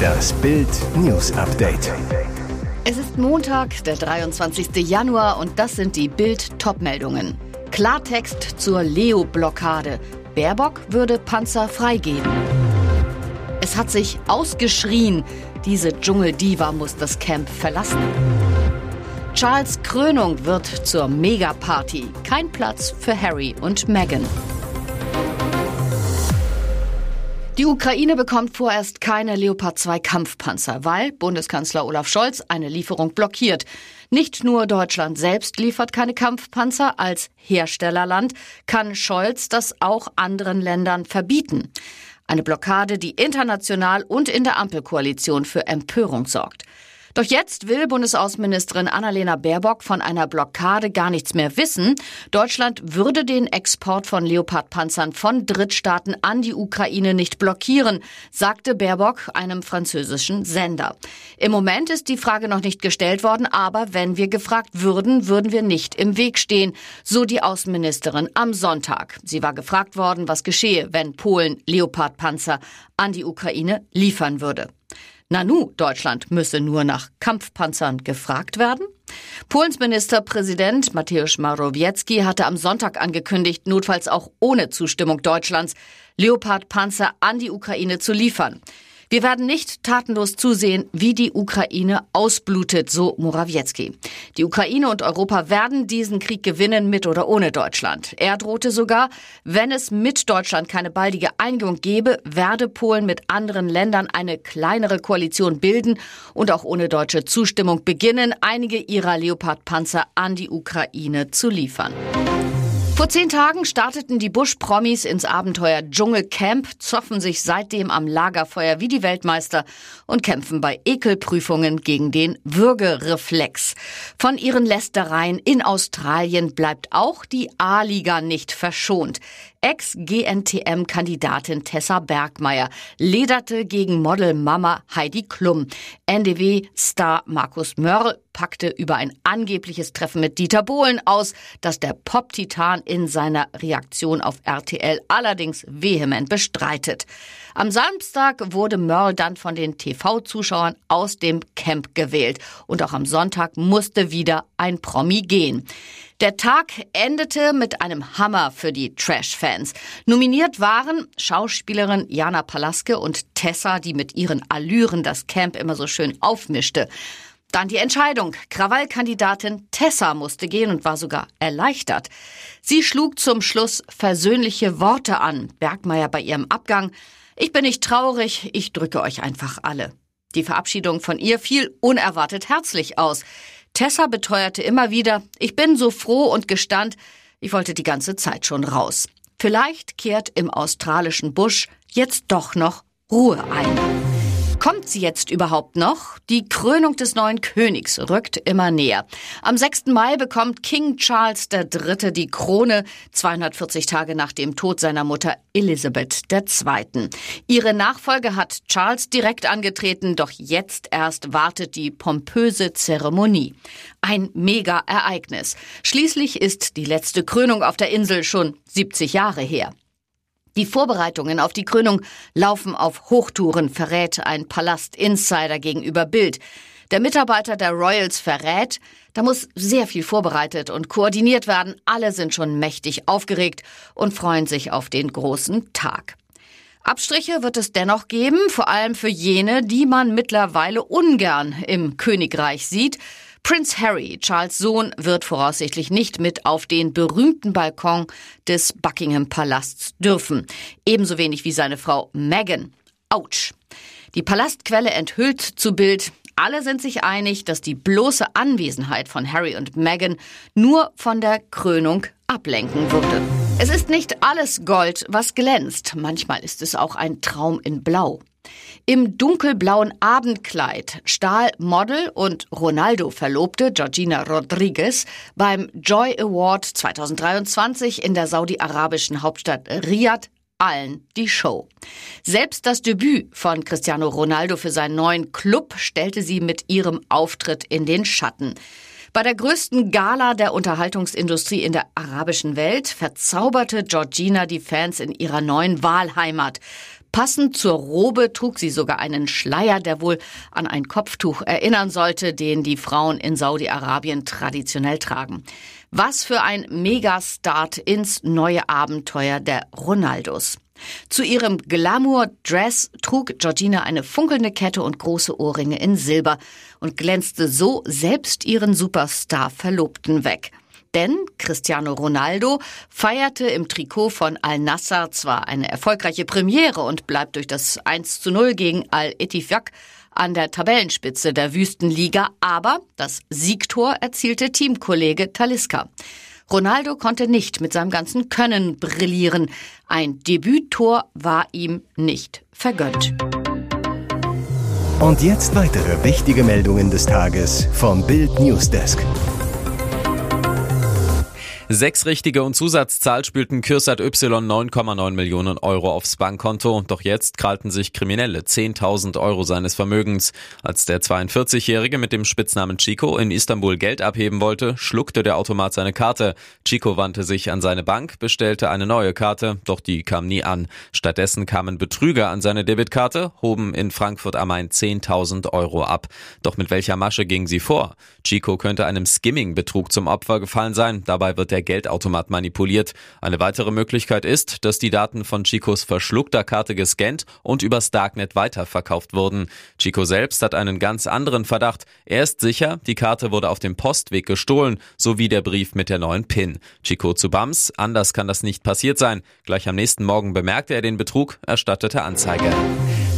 Das Bild News Update. Es ist Montag, der 23. Januar und das sind die Bild Topmeldungen. Klartext zur Leo Blockade. Baerbock würde Panzer freigeben. Es hat sich ausgeschrien, diese Dschungeldiva muss das Camp verlassen. Charles Krönung wird zur Megaparty. Kein Platz für Harry und Meghan. Die Ukraine bekommt vorerst keine Leopard 2 Kampfpanzer, weil Bundeskanzler Olaf Scholz eine Lieferung blockiert. Nicht nur Deutschland selbst liefert keine Kampfpanzer, als Herstellerland kann Scholz das auch anderen Ländern verbieten. Eine Blockade, die international und in der Ampelkoalition für Empörung sorgt. Doch jetzt will Bundesaußenministerin Annalena Baerbock von einer Blockade gar nichts mehr wissen. Deutschland würde den Export von Leopardpanzern von Drittstaaten an die Ukraine nicht blockieren, sagte Baerbock einem französischen Sender. Im Moment ist die Frage noch nicht gestellt worden, aber wenn wir gefragt würden, würden wir nicht im Weg stehen, so die Außenministerin am Sonntag. Sie war gefragt worden, was geschehe, wenn Polen Leopardpanzer an die Ukraine liefern würde. Nanu, Deutschland müsse nur nach Kampfpanzern gefragt werden? Polens Ministerpräsident Mateusz Morawiecki hatte am Sonntag angekündigt, notfalls auch ohne Zustimmung Deutschlands Leopardpanzer an die Ukraine zu liefern. Wir werden nicht tatenlos zusehen, wie die Ukraine ausblutet, so Morawiecki. Die Ukraine und Europa werden diesen Krieg gewinnen, mit oder ohne Deutschland. Er drohte sogar, wenn es mit Deutschland keine baldige Einigung gebe, werde Polen mit anderen Ländern eine kleinere Koalition bilden und auch ohne deutsche Zustimmung beginnen, einige ihrer Leopard-Panzer an die Ukraine zu liefern. Vor zehn Tagen starteten die Bush-Promis ins Abenteuer Dschungelcamp, zoffen sich seitdem am Lagerfeuer wie die Weltmeister und kämpfen bei Ekelprüfungen gegen den Würgereflex. Von ihren Lästereien in Australien bleibt auch die A-Liga nicht verschont. Ex-GNTM-Kandidatin Tessa Bergmeier lederte gegen Model-Mama Heidi Klum. NDW-Star Markus Mörl packte über ein angebliches Treffen mit Dieter Bohlen aus, das der Pop-Titan in seiner Reaktion auf RTL allerdings vehement bestreitet. Am Samstag wurde Mörl dann von den TV-Zuschauern aus dem Camp gewählt und auch am Sonntag musste wieder ein Promi gehen. Der Tag endete mit einem Hammer für die Trash-Fans. Nominiert waren Schauspielerin Jana Palaske und Tessa, die mit ihren Allüren das Camp immer so schön aufmischte. Dann die Entscheidung. Krawallkandidatin Tessa musste gehen und war sogar erleichtert. Sie schlug zum Schluss versöhnliche Worte an. Bergmeier bei ihrem Abgang. Ich bin nicht traurig, ich drücke euch einfach alle. Die Verabschiedung von ihr fiel unerwartet herzlich aus. Tessa beteuerte immer wieder, ich bin so froh und gestand, ich wollte die ganze Zeit schon raus. Vielleicht kehrt im australischen Busch jetzt doch noch Ruhe ein. Kommt sie jetzt überhaupt noch? Die Krönung des neuen Königs rückt immer näher. Am 6. Mai bekommt King Charles III. die Krone, 240 Tage nach dem Tod seiner Mutter Elizabeth II. Ihre Nachfolge hat Charles direkt angetreten, doch jetzt erst wartet die pompöse Zeremonie. Ein Mega-Ereignis. Schließlich ist die letzte Krönung auf der Insel schon 70 Jahre her. Die Vorbereitungen auf die Krönung laufen auf Hochtouren, verrät ein Palast-Insider gegenüber Bild. Der Mitarbeiter der Royals verrät, da muss sehr viel vorbereitet und koordiniert werden. Alle sind schon mächtig aufgeregt und freuen sich auf den großen Tag. Abstriche wird es dennoch geben, vor allem für jene, die man mittlerweile ungern im Königreich sieht. Prince Harry, Charles Sohn, wird voraussichtlich nicht mit auf den berühmten Balkon des Buckingham Palasts dürfen. Ebenso wenig wie seine Frau Meghan. Autsch. Die Palastquelle enthüllt zu Bild, alle sind sich einig, dass die bloße Anwesenheit von Harry und Meghan nur von der Krönung ablenken würde. Es ist nicht alles Gold, was glänzt. Manchmal ist es auch ein Traum in Blau. Im dunkelblauen Abendkleid stahl Model und Ronaldo-Verlobte Georgina Rodriguez beim Joy Award 2023 in der saudi-arabischen Hauptstadt Riyadh allen die Show. Selbst das Debüt von Cristiano Ronaldo für seinen neuen Club stellte sie mit ihrem Auftritt in den Schatten. Bei der größten Gala der Unterhaltungsindustrie in der arabischen Welt verzauberte Georgina die Fans in ihrer neuen Wahlheimat. Passend zur Robe trug sie sogar einen Schleier, der wohl an ein Kopftuch erinnern sollte, den die Frauen in Saudi-Arabien traditionell tragen. Was für ein Megastart ins neue Abenteuer der Ronaldos. Zu ihrem Glamour-Dress trug Georgina eine funkelnde Kette und große Ohrringe in Silber und glänzte so selbst ihren Superstar-Verlobten weg. Denn Cristiano Ronaldo feierte im Trikot von Al-Nassr zwar eine erfolgreiche Premiere und bleibt durch das 1 zu 0 gegen Al-Etifak an der Tabellenspitze der Wüstenliga, aber das Siegtor erzielte Teamkollege Taliska. Ronaldo konnte nicht mit seinem ganzen Können brillieren. Ein Debüttor war ihm nicht vergönnt. Und jetzt weitere wichtige Meldungen des Tages vom Bild Newsdesk. Sechs richtige und Zusatzzahl spülten Kürsat Y 9,9 Millionen Euro aufs Bankkonto. Doch jetzt krallten sich Kriminelle 10.000 Euro seines Vermögens. Als der 42-Jährige mit dem Spitznamen Chico in Istanbul Geld abheben wollte, schluckte der Automat seine Karte. Chico wandte sich an seine Bank, bestellte eine neue Karte, doch die kam nie an. Stattdessen kamen Betrüger an seine Debitkarte, hoben in Frankfurt am Main 10.000 Euro ab. Doch mit welcher Masche ging sie vor? Chico könnte einem Skimming-Betrug zum Opfer gefallen sein. Dabei wird der der Geldautomat manipuliert. Eine weitere Möglichkeit ist, dass die Daten von Chicos verschluckter Karte gescannt und übers Darknet weiterverkauft wurden. Chico selbst hat einen ganz anderen Verdacht. Er ist sicher, die Karte wurde auf dem Postweg gestohlen, sowie der Brief mit der neuen PIN. Chico zu Bams, anders kann das nicht passiert sein. Gleich am nächsten Morgen bemerkte er den Betrug, erstattete Anzeige.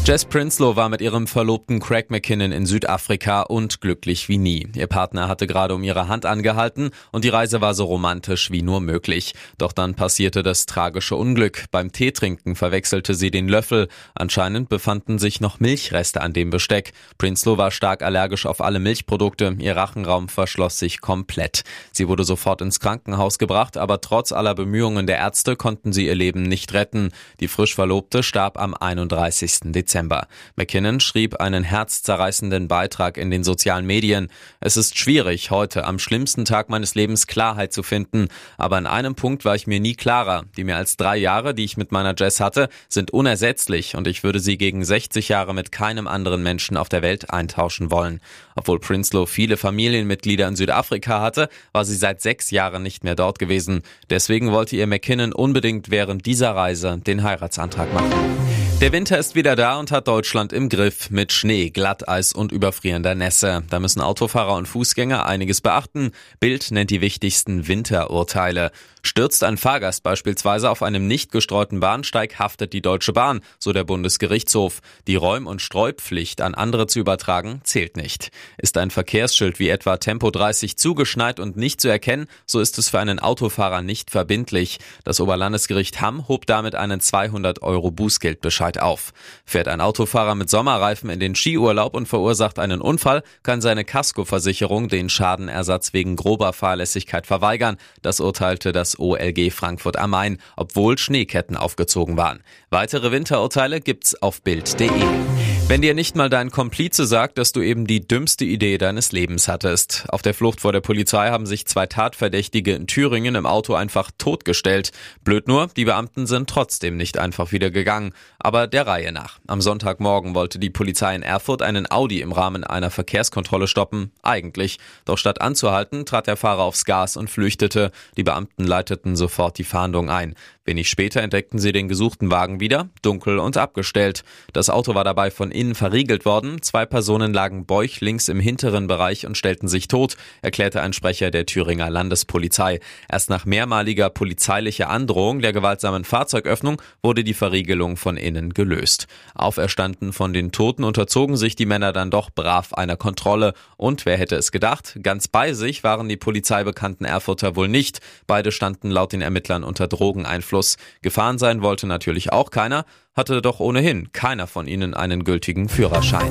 Jess Prinsloo war mit ihrem Verlobten Craig McKinnon in Südafrika und glücklich wie nie. Ihr Partner hatte gerade um ihre Hand angehalten und die Reise war so romantisch wie nur möglich. Doch dann passierte das tragische Unglück. Beim Teetrinken verwechselte sie den Löffel. Anscheinend befanden sich noch Milchreste an dem Besteck. Prinsloo war stark allergisch auf alle Milchprodukte. Ihr Rachenraum verschloss sich komplett. Sie wurde sofort ins Krankenhaus gebracht, aber trotz aller Bemühungen der Ärzte konnten sie ihr Leben nicht retten. Die frisch Verlobte starb am 31. Dezember. Dezember. McKinnon schrieb einen herzzerreißenden Beitrag in den sozialen Medien. Es ist schwierig, heute am schlimmsten Tag meines Lebens Klarheit zu finden, aber an einem Punkt war ich mir nie klarer. Die mehr als drei Jahre, die ich mit meiner Jess hatte, sind unersetzlich und ich würde sie gegen 60 Jahre mit keinem anderen Menschen auf der Welt eintauschen wollen. Obwohl Prinsloo viele Familienmitglieder in Südafrika hatte, war sie seit sechs Jahren nicht mehr dort gewesen. Deswegen wollte ihr McKinnon unbedingt während dieser Reise den Heiratsantrag machen. Der Winter ist wieder da und hat Deutschland im Griff mit Schnee, Glatteis und überfrierender Nässe. Da müssen Autofahrer und Fußgänger einiges beachten. Bild nennt die wichtigsten Winterurteile. Stürzt ein Fahrgast beispielsweise auf einem nicht gestreuten Bahnsteig, haftet die Deutsche Bahn, so der Bundesgerichtshof. Die Räum- und Streupflicht an andere zu übertragen, zählt nicht. Ist ein Verkehrsschild wie etwa Tempo 30 zugeschneit und nicht zu erkennen, so ist es für einen Autofahrer nicht verbindlich. Das Oberlandesgericht Hamm hob damit einen 200 Euro Bußgeldbescheid auf. Fährt ein Autofahrer mit Sommerreifen in den Skiurlaub und verursacht einen Unfall, kann seine Kaskoversicherung den Schadenersatz wegen grober Fahrlässigkeit verweigern. Das urteilte das OLG Frankfurt am Main, obwohl Schneeketten aufgezogen waren. Weitere Winterurteile gibt's auf Bild.de. Wenn dir nicht mal dein Komplize sagt, dass du eben die dümmste Idee deines Lebens hattest. Auf der Flucht vor der Polizei haben sich zwei Tatverdächtige in Thüringen im Auto einfach totgestellt. Blöd nur, die Beamten sind trotzdem nicht einfach wieder gegangen. Aber der Reihe nach. Am Sonntagmorgen wollte die Polizei in Erfurt einen Audi im Rahmen einer Verkehrskontrolle stoppen. Eigentlich. Doch statt anzuhalten, trat der Fahrer aufs Gas und flüchtete. Die Beamten leiteten sofort die Fahndung ein. Wenig später entdeckten sie den gesuchten Wagen wieder, dunkel und abgestellt. Das Auto war dabei von innen verriegelt worden. Zwei Personen lagen bäuchlings im hinteren Bereich und stellten sich tot, erklärte ein Sprecher der Thüringer Landespolizei. Erst nach mehrmaliger polizeilicher Androhung der gewaltsamen Fahrzeugöffnung wurde die Verriegelung von innen gelöst. Auferstanden von den Toten unterzogen sich die Männer dann doch brav einer Kontrolle. Und wer hätte es gedacht? Ganz bei sich waren die polizeibekannten Erfurter wohl nicht. Beide standen laut den Ermittlern unter Drogeneinfluss Abfluss. Gefahren sein wollte natürlich auch keiner, hatte doch ohnehin keiner von ihnen einen gültigen Führerschein.